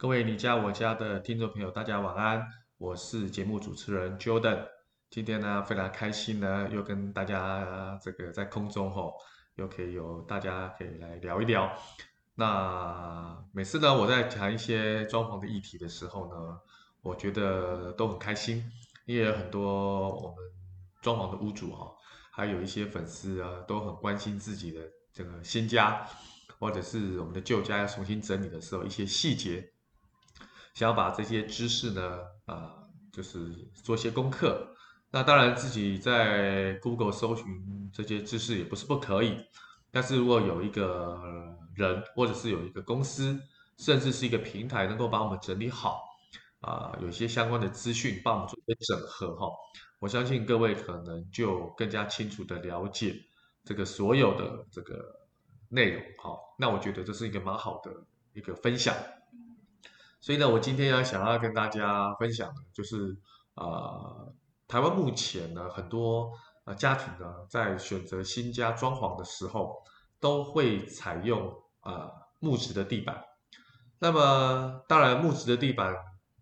各位你家我家的听众朋友，大家晚安，我是节目主持人 Jordan。今天呢，非常开心呢，又跟大家这个在空中吼，又可以有大家可以来聊一聊。那每次呢，我在谈一些装潢的议题的时候呢，我觉得都很开心，因为有很多我们装潢的屋主哈，还有一些粉丝啊，都很关心自己的这个新家，或者是我们的旧家要重新整理的时候，一些细节。想要把这些知识呢，啊、就是做些功课。那当然，自己在 Google 搜寻这些知识也不是不可以。但是如果有一个人，或者是有一个公司，甚至是一个平台，能够把我们整理好，啊、有些相关的资讯帮我们做一些整合哈，我相信各位可能就更加清楚的了解这个所有的这个内容哈。那我觉得这是一个蛮好的一个分享。所以呢，我今天要想要跟大家分享的，就是啊、呃，台湾目前呢，很多呃家庭呢，在选择新家装潢的时候，都会采用啊、呃、木质的地板。那么，当然木质的地板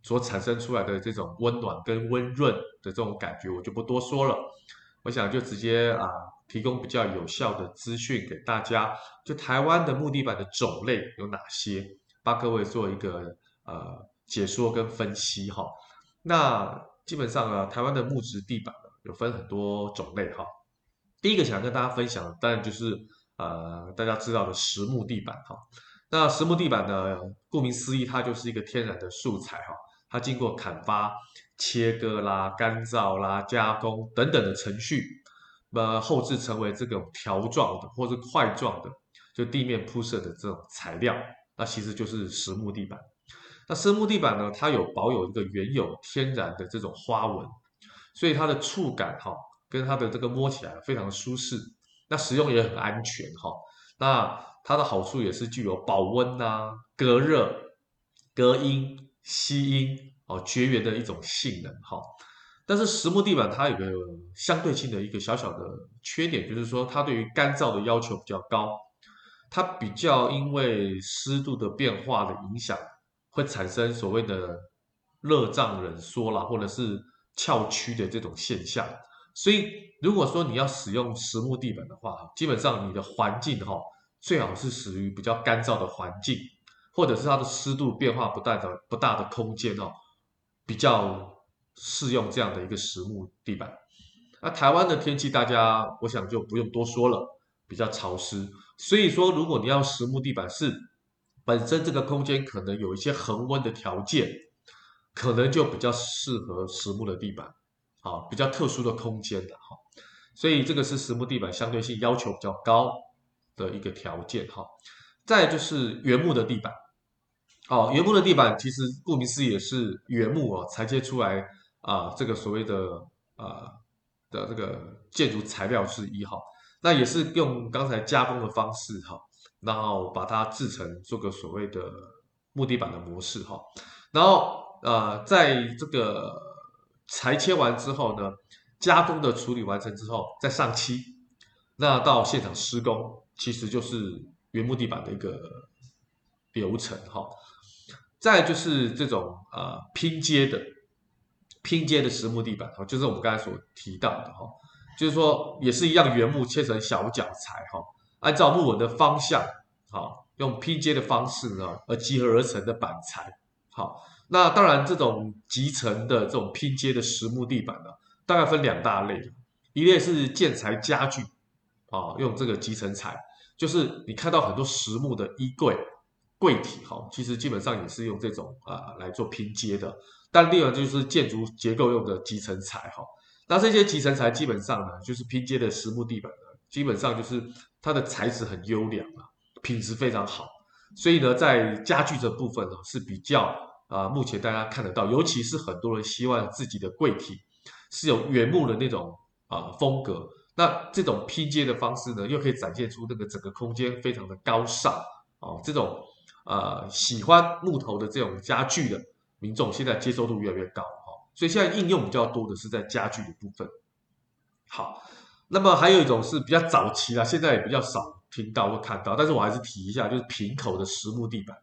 所产生出来的这种温暖跟温润的这种感觉，我就不多说了。我想就直接啊、提供比较有效的资讯给大家，就台湾的木地板的种类有哪些，帮各位做一个。呃，解说跟分析哈，那基本上啊，台湾的木质地板有分很多种类哈。第一个想跟大家分享，当然就是呃大家知道的实木地板哈。那实木地板呢，顾名思义，它就是一个天然的素材哈，它经过砍伐、切割啦、干燥啦、加工等等的程序，呃，后置成为这种条状的或者块状的，就地面铺设的这种材料，那其实就是实木地板。那实木地板呢，它有保有一个原有天然的这种花纹，所以它的触感哈，跟它的这个摸起来非常舒适，那使用也很安全哈。那它的好处也是具有保温呐、隔热、隔音、吸音哦、绝缘的一种性能哈。但是实木地板它有个相对性的一个小小的缺点，就是说它对于干燥的要求比较高，它比较因为湿度的变化的影响。会产生所谓的热胀冷缩啦，或者是翘曲的这种现象。所以，如果说你要使用实木地板的话，基本上你的环境哈，最好是属于比较干燥的环境，或者是它的湿度变化不大的不大的空间哦，比较适用这样的一个实木地板。那台湾的天气，大家我想就不用多说了，比较潮湿。所以说，如果你要实木地板是。本身这个空间可能有一些恒温的条件，可能就比较适合实木的地板，啊，比较特殊的空间的哈，所以这个是实木地板相对性要求比较高的一个条件哈。再就是原木的地板，哦，原木的地板其实顾名思义也是原木哦裁切出来啊，这个所谓的啊的这个建筑材料之一哈，那也是用刚才加工的方式哈。然后把它制成做个所谓的木地板的模式哈，然后呃，在这个裁切完之后呢，加工的处理完成之后再上漆，那到现场施工其实就是原木地板的一个流程哈。再就是这种呃拼接的拼接的实木地板哈，就是我们刚才所提到的哈，就是说也是一样原木切成小角材哈。按照木纹的方向，好，用拼接的方式呢，而集合而成的板材，好，那当然这种集成的这种拼接的实木地板呢，大概分两大类，一类是建材家具，啊，用这个集成材，就是你看到很多实木的衣柜、柜体，哈，其实基本上也是用这种啊来做拼接的。但另外就是建筑结构用的集成材，哈，那这些集成材基本上呢，就是拼接的实木地板呢，基本上就是。它的材质很优良啊，品质非常好，所以呢，在家具这部分呢是比较啊、目前大家看得到，尤其是很多人希望自己的柜体是有原木的那种啊、风格，那这种拼接的方式呢，又可以展现出那个整个空间非常的高尚哦，这种呃喜欢木头的这种家具的民众，现在接受度越来越高、所以现在应用比较多的是在家具的部分，好。那么还有一种是比较早期啦，现在也比较少听到或看到，但是我还是提一下，就是平口的实木地板。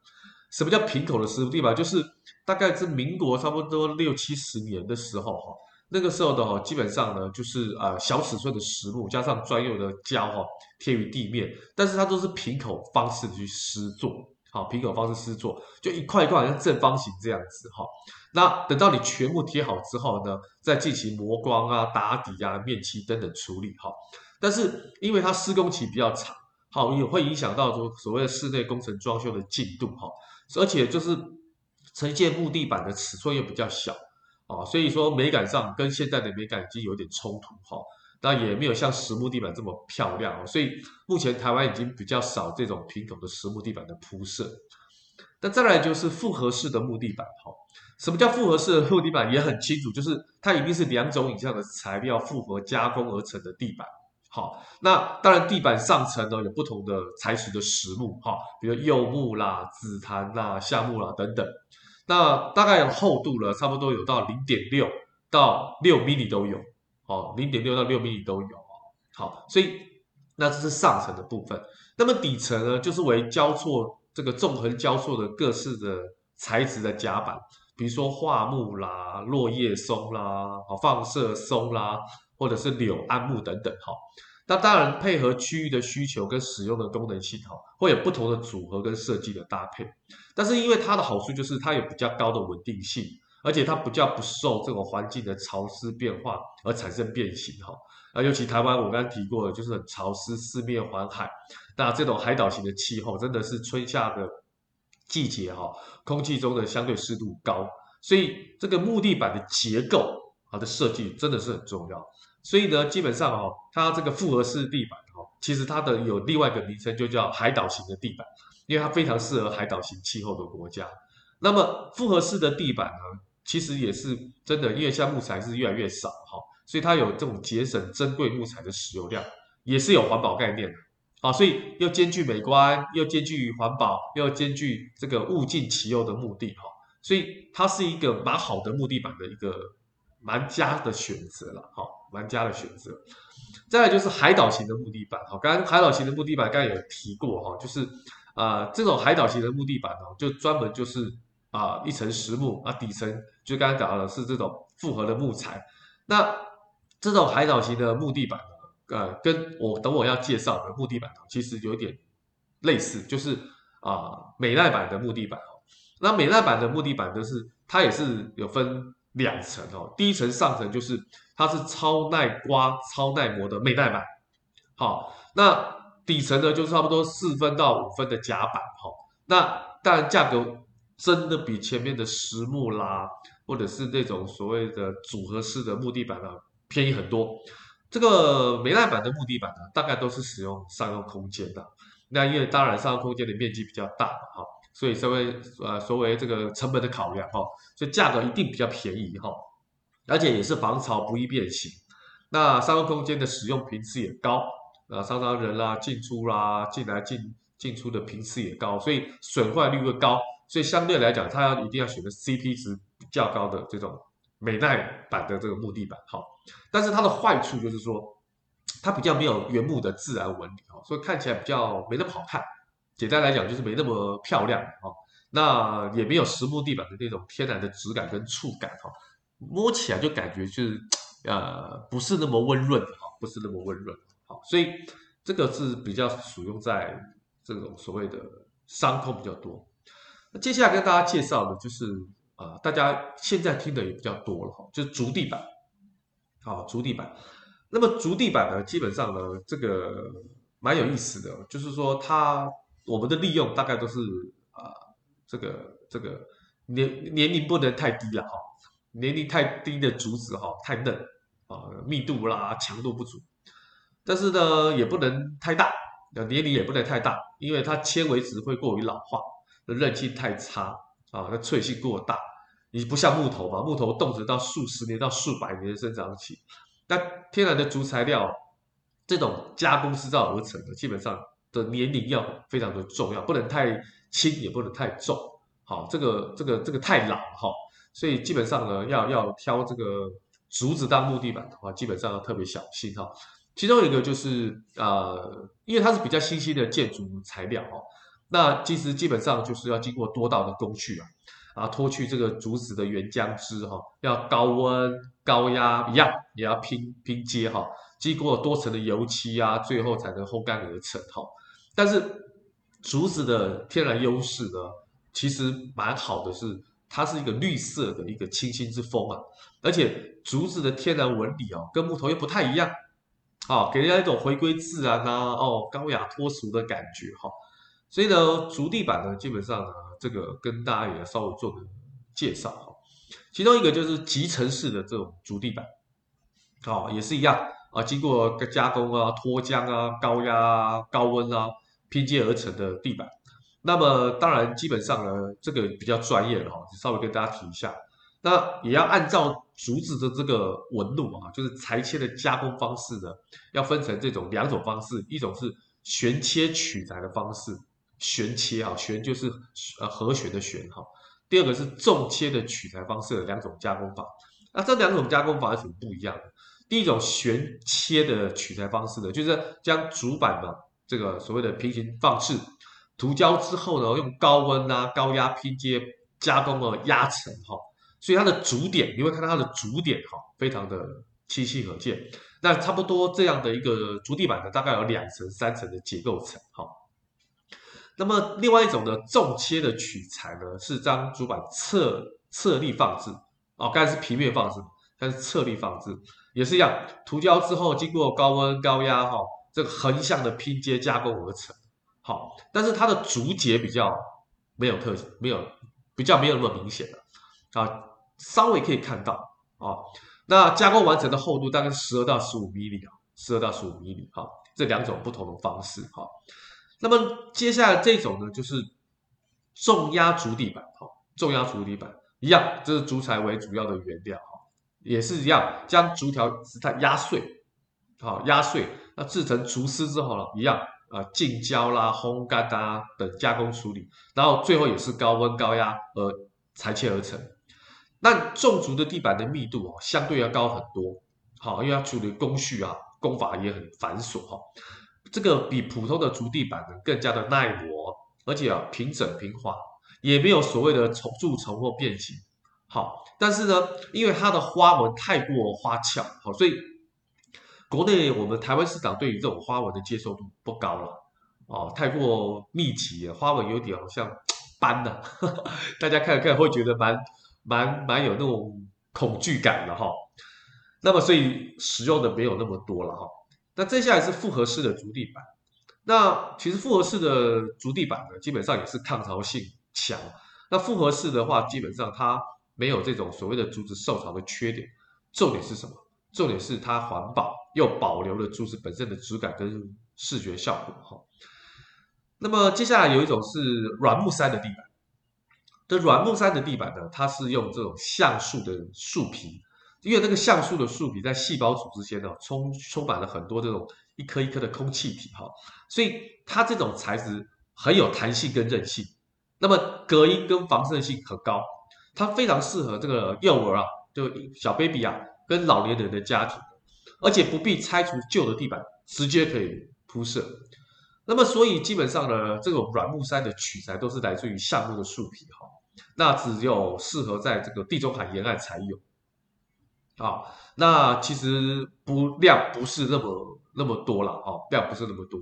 什么叫平口的实木地板？就是大概是民国差不多六七十年的时候哈，那个时候的哈，基本上呢就是呃小尺寸的实木加上专用的胶哈贴于地面，但是它都是平口方式去施作，好平口方式施作，就一块一块好像正方形这样子哈。那等到你全部贴好之后呢，再进行磨光啊、打底啊、面漆等等处理哈。但是因为它施工期比较长，好也会影响到说所谓的室内工程装修的进度哈。而且就是呈现木地板的尺寸又比较小啊，所以说美感上跟现在的美感已经有点冲突哈。那也没有像实木地板这么漂亮，所以目前台湾已经比较少这种平口的实木地板的铺设。那再来就是复合式的木地板哈。什么叫复合式的木地板？也很清楚，就是它一定是两种以上的材料复合加工而成的地板。好，那当然地板上层呢有不同的材质的实木，哈，比如柚木啦、紫檀啦、橡木啦等等。那大概厚度呢，差不多有到零点六到六 m 米都有，哦，零点六到六 mm 都有哦，好，所以那这是上层的部分。那么底层呢，就是为交错这个纵横交错的各式的材质的夹板，比如说桦木啦、落叶松啦、好放射松啦。或者是柳桉木等等哈，那当然配合区域的需求跟使用的功能性哈，会有不同的组合跟设计的搭配。但是因为它的好处就是它有比较高的稳定性，而且它比较不受这种环境的潮湿变化而产生变形哈。那尤其台湾我刚刚提过的，就是很潮湿，四面环海，那这种海岛型的气候真的是春夏的季节哈，空气中的相对湿度高，所以这个木地板的结构。它的设计真的是很重要，所以呢，基本上哦，它这个复合式地板哦，其实它的有另外一个名称，就叫海岛型的地板，因为它非常适合海岛型气候的国家。那么复合式的地板呢，其实也是真的，因为现在木材是越来越少哈，所以它有这种节省珍贵木材的使用量，也是有环保概念的啊，所以又兼具美观，又兼具环保，又兼具这个物尽其用的目的哈，所以它是一个蛮好的木地板的一个。蛮佳的选择了，哈，蛮佳的选择。再来就是海岛型的木地板，哈，刚刚海岛型的木地板刚才有提过，哈，就是啊、呃，这种海岛型的木地板呢，就专门就是啊、一层实木啊，底层就刚才讲的是这种复合的木材。那这种海岛型的木地板呢，呃，跟我等我要介绍的木地板，其实有点类似，就是啊、美耐板的木地板。那美耐板的木地板就是它也是有分。两层哦，第一层上层就是它是超耐刮、超耐磨的美耐板，好，那底层呢就是差不多四分到五分的夹板，哈，那当然价格真的比前面的实木啦，或者是那种所谓的组合式的木地板呢便宜很多。这个美耐板的木地板呢，大概都是使用商用空间的，那因为当然商用空间的面积比较大嘛，哈。所以稍微呃，所谓这个成本的考量哈，所以价格一定比较便宜哈，而且也是防潮不易变形。那商用空间的使用频次也高，啊，常常人啦进出啦，进来进进出的频次也高，所以损坏率会高。所以相对来讲，它要一定要选择 CP 值较高的这种美耐板的这个木地板哈。但是它的坏处就是说，它比较没有原木的自然纹理哈，所以看起来比较没那么好看。简单来讲就是没那么漂亮哈，那也没有实木地板的那种天然的质感跟触感哈，摸起来就感觉就是呃不是那么温润哈，不是那么温润好，所以这个是比较使用在这种所谓的伤痛比较多。接下来跟大家介绍的就是啊，大家现在听的也比较多了哈，就是竹地板，好，竹地板。那么竹地板呢，基本上呢这个蛮有意思的，就是说它。我们的利用大概都是啊、这个这个年年龄不能太低了哈，年龄太低的竹子哈太嫩啊，密度啦强度不足，但是呢也不能太大，年龄也不能太大，因为它纤维质会过于老化，韧性太差啊，那脆性过大，你不像木头嘛，木头动辄到数十年到数百年的生长期，那天然的竹材料这种加工制造而成的，基本上。的年龄要非常的重要，不能太轻，也不能太重，好，这个这个这个太老哈，所以基本上呢，要要挑这个竹子当木地板的话，基本上要特别小心哈。其中一个就是呃，因为它是比较新兴的建筑材料哈，那其实基本上就是要经过多道的工序啊，啊脱去这个竹子的原浆汁哈，要高温高压一样，也要拼拼接哈，经过多层的油漆啊，最后才能烘干而成哈。但是竹子的天然优势呢，其实蛮好的是，它是一个绿色的一个清新之风啊，而且竹子的天然纹理哦，跟木头又不太一样，好，给人家一种回归自然啊，哦，高雅脱俗的感觉哈。所以呢，竹地板呢，基本上呢，这个跟大家也稍微做个介绍哈。其中一个就是集成式的这种竹地板，哦，也是一样啊，经过加工啊、脱浆啊、高压啊、高温啊拼接而成的地板。那么当然，基本上呢，这个比较专业了哈，稍微跟大家提一下。那也要按照竹子的这个纹路啊，就是裁切的加工方式呢，要分成这种两种方式，一种是旋切取材的方式。旋切啊，旋就是呃和弦的旋哈。第二个是纵切的取材方式的两种加工法。那这两种加工法有什么不一样？第一种旋切的取材方式呢，就是将主板的这个所谓的平行放置涂胶之后呢，用高温啊、高压拼接加工了压成哈。所以它的主点，你会看到它的主点哈，非常的清晰可见。那差不多这样的一个竹地板呢，大概有两层、三层的结构层哈。那么另外一种呢，纵切的取材呢，是将主板侧侧立放置。哦，刚才是平面放置，但是侧立放置也是一样，涂胶之后经过高温高压哈，这个横向的拼接加工而成，好，但是它的竹节比较没有特没有比较没有那么明显的啊，稍微可以看到啊，那加工完成的厚度大概十二到十五米米啊，十二到十五米米哈，这两种不同的方式哈。那么接下来这种呢，就是重压竹地板，哈，重压竹地板一样，这是竹材为主要的原料，哈，也是一样，将竹条它压碎，好压碎，那制成竹丝之后呢，一样啊，浸胶啦、烘干啊等加工处理，然后最后也是高温高压而裁切而成。那重竹的地板的密度哦，相对要高很多，好，因为它处理工序啊，工法也很繁琐，哈。这个比普通的竹地板呢更加的耐磨，而且啊平整平滑，也没有所谓的虫蛀虫或变形。好，但是呢，因为它的花纹太过花俏，好，所以国内我们台湾市场对于这种花纹的接受度不高了。哦，太过密集，花纹有点好像斑的，大家看看会觉得蛮蛮蛮有那种恐惧感的哈。那么所以使用的没有那么多了哈。那接下来是复合式的竹地板，那其实复合式的竹地板呢，基本上也是抗潮性强。那复合式的话，基本上它没有这种所谓的竹子受潮的缺点。重点是什么？重点是它环保，又保留了竹子本身的质感跟视觉效果哈。那么接下来有一种是软木塞的地板，这软木塞的地板呢，它是用这种橡树的树皮。因为那个橡树的树皮在细胞组织间呢，充充满了很多这种一颗一颗的空气体哈，所以它这种材质很有弹性跟韧性，那么隔音跟防渗性很高，它非常适合这个幼儿啊，就小 baby 啊，跟老年人的家庭，而且不必拆除旧的地板，直接可以铺设。那么所以基本上呢，这种软木塞的取材都是来自于橡木的树皮哈，那只有适合在这个地中海沿岸才有。啊，那其实不量不是那么那么多了哈，量不是那么多，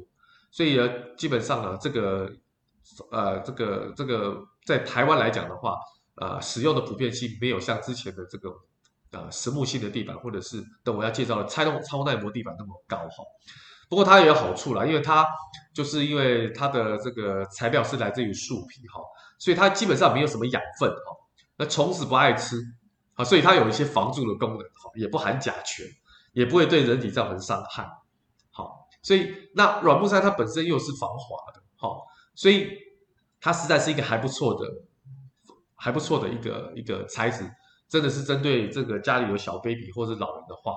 所以呢，基本上呢，这个呃，这个这个在台湾来讲的话，呃，使用的普遍性没有像之前的这个呃实木性的地板，或者是等我要介绍的拆动超耐磨地板那么高哈。不过它也有好处啦，因为它就是因为它的这个材料是来自于树皮哈，所以它基本上没有什么养分哈，那虫子不爱吃。好，所以它有一些防蛀的功能，好，也不含甲醛，也不会对人体造成伤害。好，所以那软木塞它本身又是防滑的，好，所以它实在是一个还不错的、还不错的一个一个材质，真的是针对这个家里有小 baby 或者老人的话，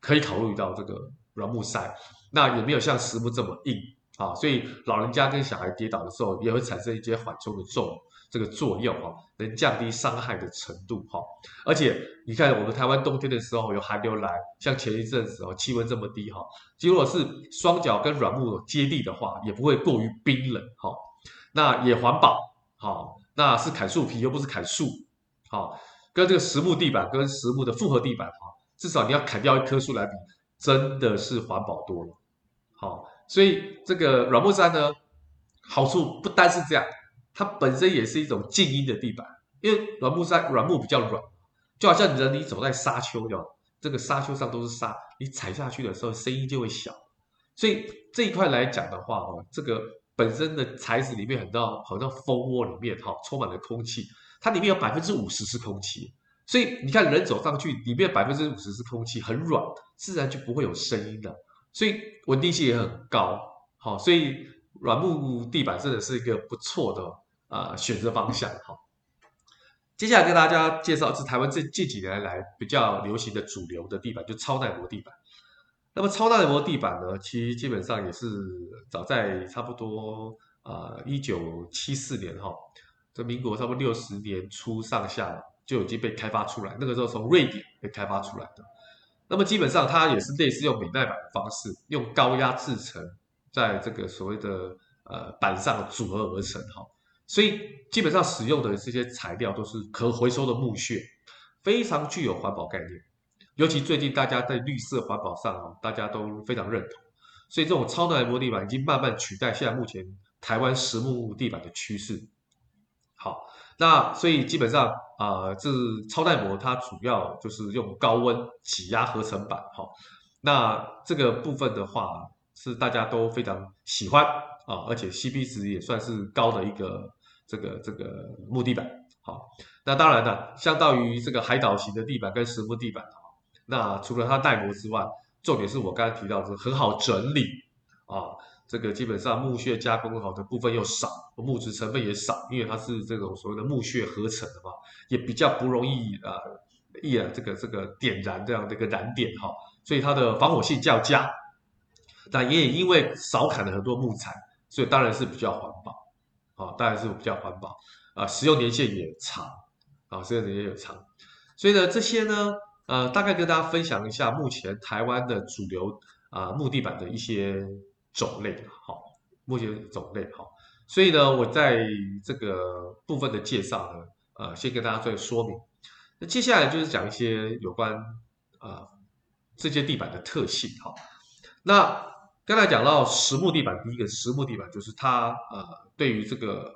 可以考虑到这个软木塞。那也没有像实木这么硬，啊，所以老人家跟小孩跌倒的时候也会产生一些缓冲的作用。这个作用哈，能降低伤害的程度哈，而且你看我们台湾冬天的时候有寒流来，像前一阵子哦，气温这么低哈，如果是双脚跟软木接地的话，也不会过于冰冷哈。那也环保，哈，那是砍树皮又不是砍树，好，跟这个实木地板跟实木的复合地板，哈，至少你要砍掉一棵树来比，真的是环保多了，好，所以这个软木塞呢，好处不单是这样，它本身也是一种静音的地板，因为软木塞软木比较软，就好像人你走在沙丘一样，这个沙丘上都是沙，你踩下去的时候声音就会小，所以这一块来讲的话，哦，这个本身的材质里面很多好像蜂窝里面哈充满了空气，它里面有百分之五十是空气，所以你看人走上去，里面百分之五十是空气，很软，自然就不会有声音的，所以稳定性也很高，好，所以。软木地板真的是一个不错的、呃、选择方向哈。接下来跟大家介绍是台湾这近几年来比较流行的主流的地板，就超耐磨地板。那么超耐磨地板呢，其实基本上也是早在差不多啊一九七四年哈，这民国差不多六十年初上下就已经被开发出来。那个时候从瑞典被开发出来的。那么基本上它也是类似用美耐板的方式，用高压制成。在这个所谓的呃板上组合而成哈，所以基本上使用的这些材料都是可回收的木屑，非常具有环保概念。尤其最近大家在绿色环保上，大家都非常认同，所以这种超耐磨地板已经慢慢取代现在目前台湾实木地板的趋势。好，那所以基本上啊，这、超耐磨它主要就是用高温挤压合成板哈，那这个部分的话。是大家都非常喜欢啊，而且 CP 值也算是高的一个这个这个木地板。好，那当然呢，相当于这个海岛型的地板跟实木地板，那除了它耐磨之外，重点是我刚才提到的很好整理啊，这个基本上木屑加工好的部分又少，木质成分也少，因为它是这种所谓的木屑合成的嘛，也比较不容易啊易啊这个这个点燃这样的一个燃点哈，所以它的防火性较佳。但也因为少砍了很多木材，所以当然是比较环保，啊，当然是比较环保，啊，使用年限也长，啊，使用年限也长，所以呢，这些呢，呃，大概跟大家分享一下目前台湾的主流啊木地板的一些种类，好，目前种类，好，所以呢，我在这个部分的介绍呢，呃，先跟大家做说明，那接下来就是讲一些有关啊这些地板的特性，哈，那。刚才讲到实木地板，第一个实木地板就是它，呃，对于这个，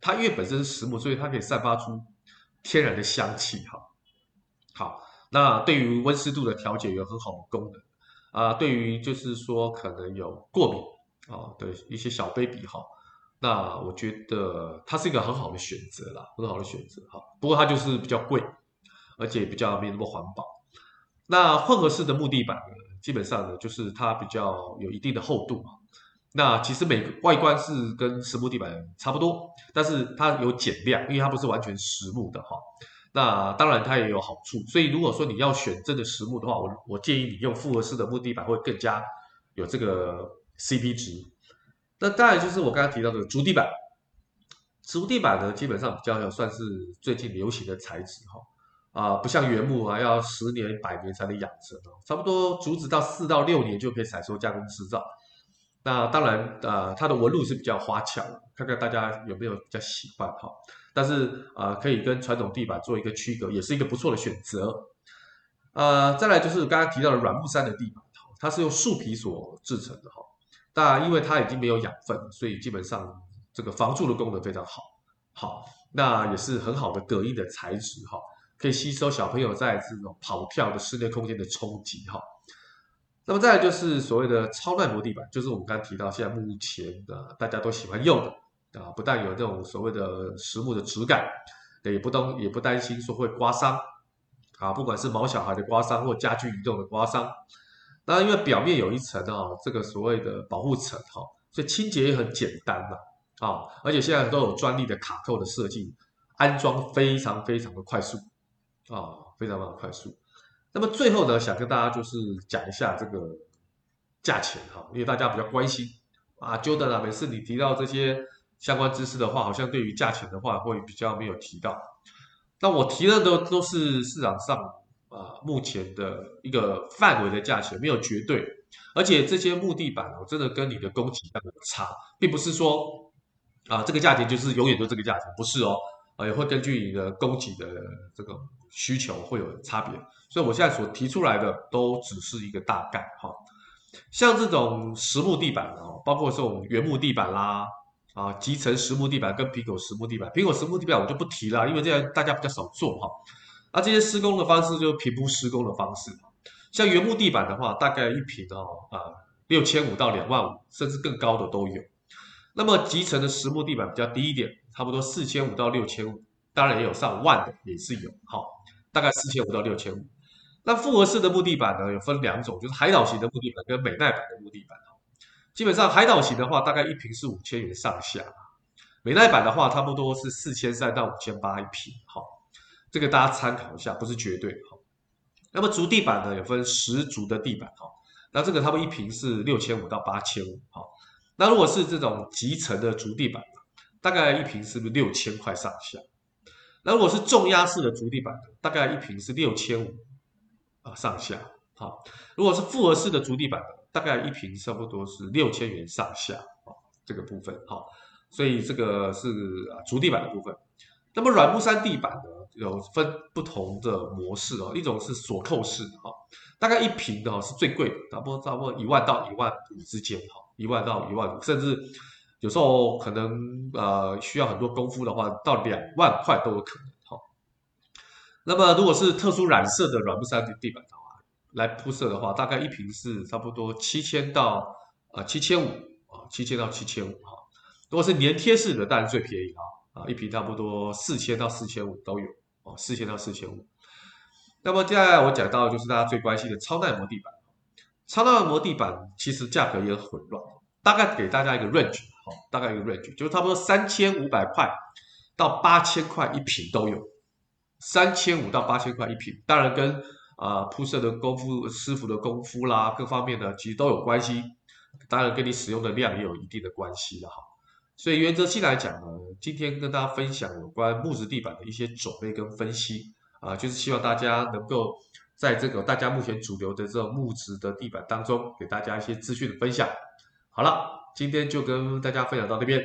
它因为本身是实木，所以它可以散发出天然的香气，哈。好，那对于温湿度的调节有很好的功能，啊、对于就是说可能有过敏啊的一些小 baby 哈，那我觉得它是一个很好的选择啦，很好的选择哈。不过它就是比较贵，而且比较没那么环保。那混合式的木地板呢？基本上呢，就是它比较有一定的厚度嘛。那其实每个外观是跟实木地板差不多，但是它有减量，因为它不是完全实木的哈。那当然它也有好处，所以如果说你要选真的实木的话，我我建议你用复合式的木地板会更加有这个 CP 值。那当然就是我刚才提到的竹地板，竹地板呢基本上比较算是最近流行的材质哈。啊、不像原木啊，要十年、百年才能养成哦。差不多竹子到四到六年就可以采收加工制造。那当然，呃，它的纹路是比较花俏，看看大家有没有比较喜欢哈。但是，呃，可以跟传统地板做一个区隔，也是一个不错的选择。呃，再来就是刚刚提到的软木塞的地板，它是用树皮所制成的哈。当然，因为它已经没有养分，所以基本上这个防蛀的功能非常好。好，那也是很好的隔音的材质哈。可以吸收小朋友在这种跑跳的室内空间的冲击哈。那么再就是所谓的超耐磨地板，就是我们刚刚提到现在目前的大家都喜欢用的啊，不但有这种所谓的实木的质感，也不担也不担心说会刮伤啊，不管是毛小孩的刮伤或家具移动的刮伤。那因为表面有一层啊，这个所谓的保护层哈，所以清洁也很简单嘛啊，而且现在都有专利的卡扣的设计，安装非常非常的快速。啊、非常非常快速。那么最后呢，想跟大家就是讲一下这个价钱哈，因为大家比较关心啊，Jordan，每次你提到这些相关知识的话，好像对于价钱的话会比较没有提到。那我提的都都是市场上啊目前的一个范围的价钱，没有绝对。而且这些木地板哦，真的跟你的供给量有差，并不是说啊，这个价钱就是永远都这个价钱，不是哦，啊，也会根据你的供给的这个需求会有差别。所以我现在所提出来的都只是一个大概哈。像这种实木地板哦，包括这种原木地板啦，啊，集成实木地板跟苹果实木地板，苹果实木地板我就不提了，因为这样大家比较少做哈。那这些施工的方式就是平铺施工的方式。像原木地板的话，大概一平哦啊六千五到两万五，甚至更高的都有。那么集成的实木地板比较低一点，差不多四千五到六千五，当然也有上万的也是有，好，大概四千五到六千五。那复合式的木地板呢，有分两种，就是海岛型的木地板跟美耐板的木地板。基本上海岛型的话，大概一平是五千元上下；美耐板的话，差不多是四千三到五千八一平哈，这个大家参考一下，不是绝对。哈，那么竹地板呢，有分实竹的地板。哈，那这个他们一平是六千五到八千五。哈，那如果是这种集成的竹地板，大概一平是不是六千块上下？那如果是重压式的竹地板，大概一平是六千五。啊，上下好。如果是复合式的竹地板，大概一平差不多是六千元上下啊，这个部分好。所以这个是啊竹地板的部分。那么软木山地板呢，有分不同的模式哦。一种是锁扣式哈，大概一平的是最贵的，差不多差不多一万到一万五之间哈，一万到一万五，甚至有时候可能呃需要很多功夫的话，到两万块都有可能哈。那么，如果是特殊染色的软木山地板的话，来铺设的话，大概一坪是差不多七千到啊七千五啊，七千到七千五哈。如果是粘贴式的，当然最便宜啊，啊一坪差不多四千到四千五都有哦，四千到四千五。那么接下来我讲到就是大家最关心的超耐磨地板，超耐磨地板其实价格也很混乱，大概给大家一个 range 大概一个 range 就是差不多三千五百块到八千块一平都有。三千五到八千块一平，当然跟啊铺设的功夫、师傅的功夫啦，各方面的其实都有关系。当然跟你使用的量也有一定的关系了哈。所以原则性来讲呢，今天跟大家分享有关木质地板的一些种类跟分析啊，就是希望大家能够在这个大家目前主流的这种木质的地板当中，给大家一些资讯的分享。好了，今天就跟大家分享到这边。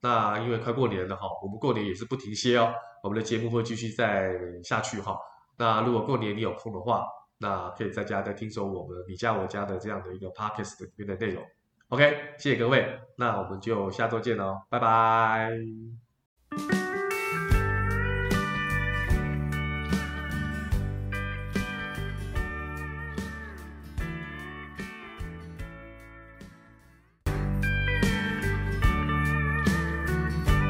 那因为快过年了哈，我们过年也是不停歇哦。我们的节目会继续再下去哈。那如果过年你有空的话，那可以在家再听说我们你家我家的这样的一个 podcast 里面的内容。OK，谢谢各位，那我们就下周见喽，拜拜。